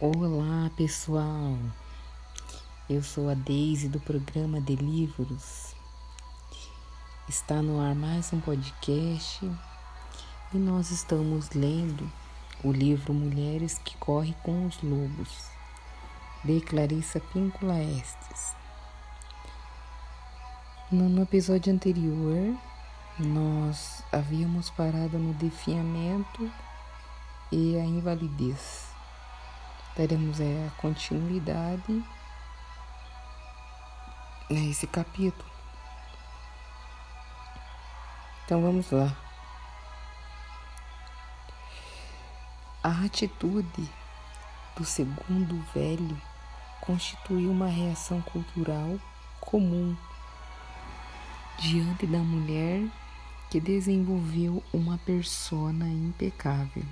Olá pessoal, eu sou a Deise do programa de livros. Está no ar mais um podcast e nós estamos lendo o livro Mulheres que Correm com os Lobos, de Clarissa Píncula Estes. No episódio anterior, nós havíamos parado no definhamento e a invalidez daremos é, a continuidade nesse capítulo. Então vamos lá. A atitude do segundo velho constituiu uma reação cultural comum diante da mulher que desenvolveu uma persona impecável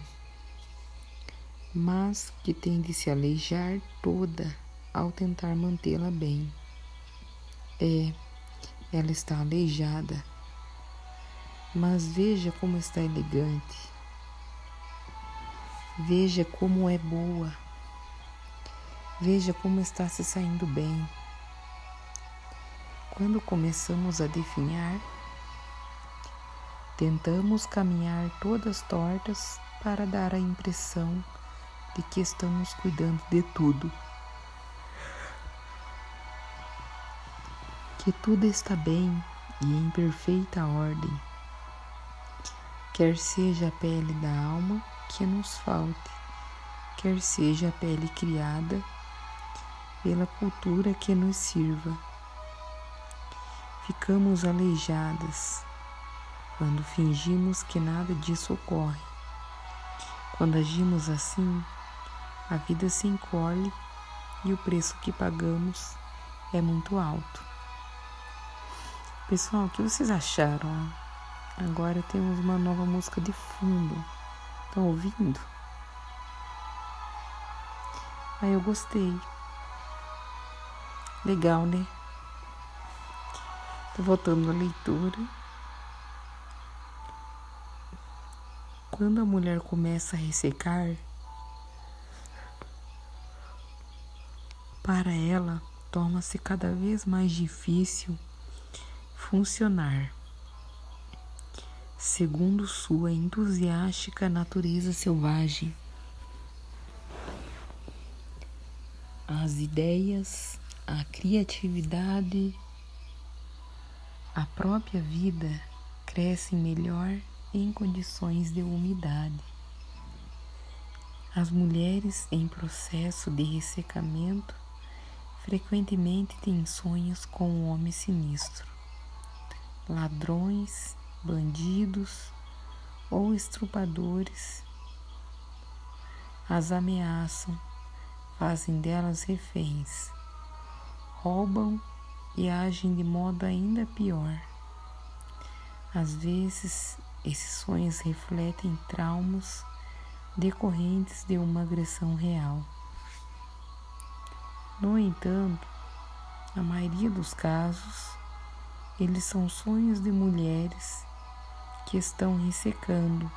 mas que tem de se aleijar toda ao tentar mantê-la bem. É, ela está aleijada, mas veja como está elegante, veja como é boa, veja como está se saindo bem. Quando começamos a definhar, tentamos caminhar todas tortas para dar a impressão de que estamos cuidando de tudo. Que tudo está bem e em perfeita ordem. Quer seja a pele da alma que nos falte, quer seja a pele criada pela cultura que nos sirva. Ficamos aleijadas quando fingimos que nada disso ocorre. Quando agimos assim, a vida se encolhe e o preço que pagamos é muito alto. Pessoal, o que vocês acharam? Agora temos uma nova música de fundo. Estão ouvindo? Aí eu gostei. Legal, né? Tô voltando à leitura. Quando a mulher começa a ressecar, Para ela, torna-se cada vez mais difícil funcionar segundo sua entusiástica natureza selvagem. As ideias, a criatividade, a própria vida crescem melhor em condições de umidade. As mulheres em processo de ressecamento frequentemente tem sonhos com um homem sinistro, ladrões, bandidos ou estrupadores as ameaçam, fazem delas reféns, roubam e agem de modo ainda pior. Às vezes, esses sonhos refletem traumas decorrentes de uma agressão real. No entanto, na maioria dos casos, eles são sonhos de mulheres que estão ressecando,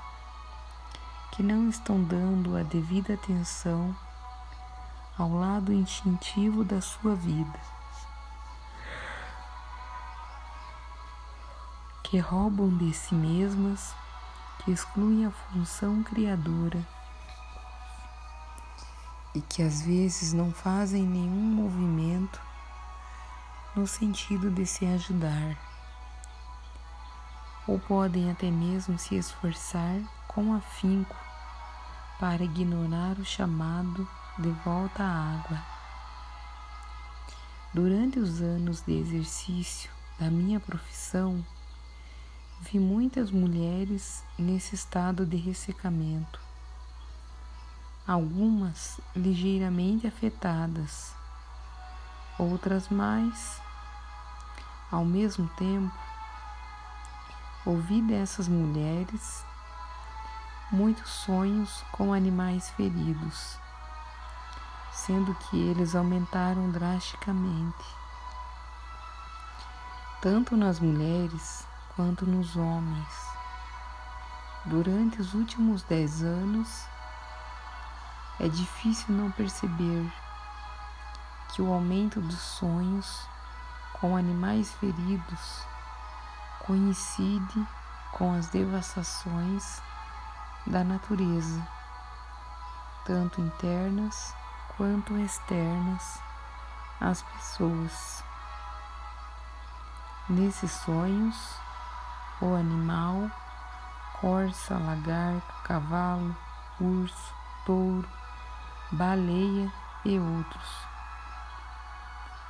que não estão dando a devida atenção ao lado instintivo da sua vida, que roubam de si mesmas, que excluem a função criadora e que às vezes não fazem nenhum movimento no sentido de se ajudar, ou podem até mesmo se esforçar com afinco para ignorar o chamado de volta à água. Durante os anos de exercício da minha profissão, vi muitas mulheres nesse estado de ressecamento algumas ligeiramente afetadas, outras mais. Ao mesmo tempo, ouvi dessas mulheres muitos sonhos com animais feridos, sendo que eles aumentaram drasticamente, tanto nas mulheres quanto nos homens. Durante os últimos dez anos, É difícil não perceber que o aumento dos sonhos com animais feridos coincide com as devastações da natureza, tanto internas quanto externas às pessoas. Nesses sonhos, o animal, corça, lagarto, cavalo, urso, touro, baleia e outros,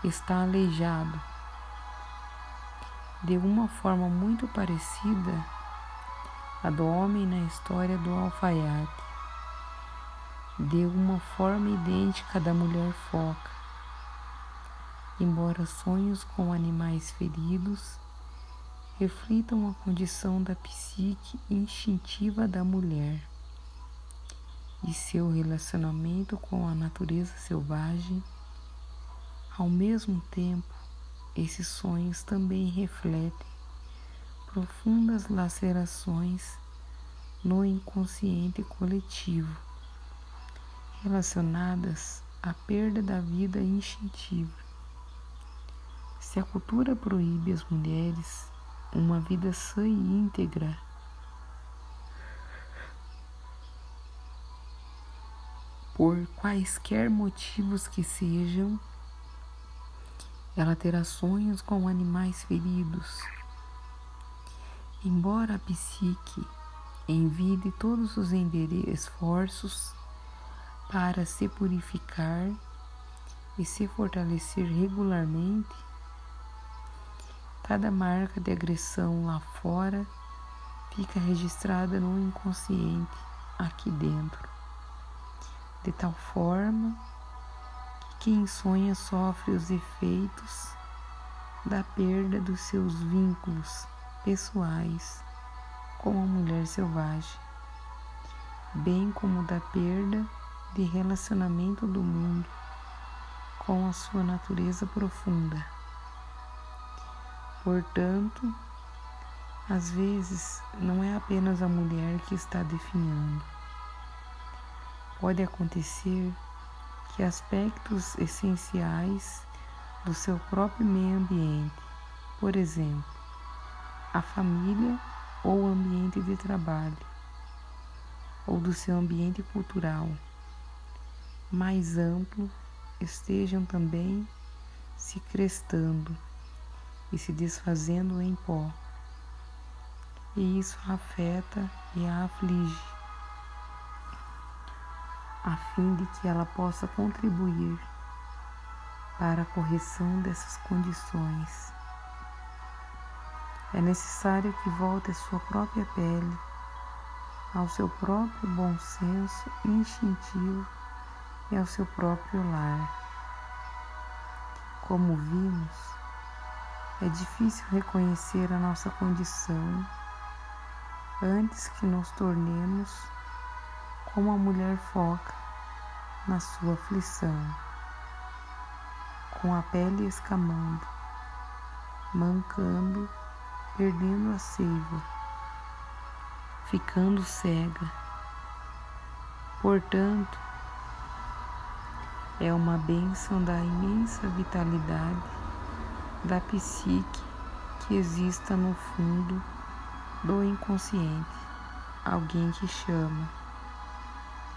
está aleijado. De uma forma muito parecida à do homem na história do alfaiate, de uma forma idêntica da mulher foca. Embora sonhos com animais feridos reflitam a condição da psique instintiva da mulher e seu relacionamento com a natureza selvagem, ao mesmo tempo esses sonhos também refletem profundas lacerações no inconsciente coletivo, relacionadas à perda da vida instintiva. Se a cultura proíbe às mulheres uma vida sã e íntegra, por quaisquer motivos que sejam, ela terá sonhos com animais feridos. Embora a psique envie todos os esforços para se purificar e se fortalecer regularmente, cada marca de agressão lá fora fica registrada no inconsciente aqui dentro, de tal forma quem sonha sofre os efeitos da perda dos seus vínculos pessoais com a mulher selvagem, bem como da perda de relacionamento do mundo com a sua natureza profunda. Portanto, às vezes não é apenas a mulher que está definhando. Pode acontecer que aspectos essenciais do seu próprio meio ambiente, por exemplo, a família ou o ambiente de trabalho, ou do seu ambiente cultural mais amplo, estejam também se crestando e se desfazendo em pó. E isso afeta e a aflige a fim de que ela possa contribuir para a correção dessas condições. É necessário que volte à sua própria pele, ao seu próprio bom senso instintivo e ao seu próprio lar. Como vimos, é difícil reconhecer a nossa condição antes que nos tornemos como a mulher foca na sua aflição, com a pele escamando, mancando, perdendo a seiva, ficando cega. Portanto, é uma bênção da imensa vitalidade da psique que exista no fundo do inconsciente, alguém que chama,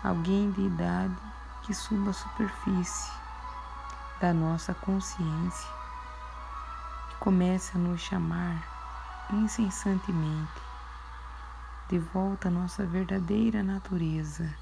alguém de idade que suba a superfície da nossa consciência e comece a nos chamar incessantemente de volta à nossa verdadeira natureza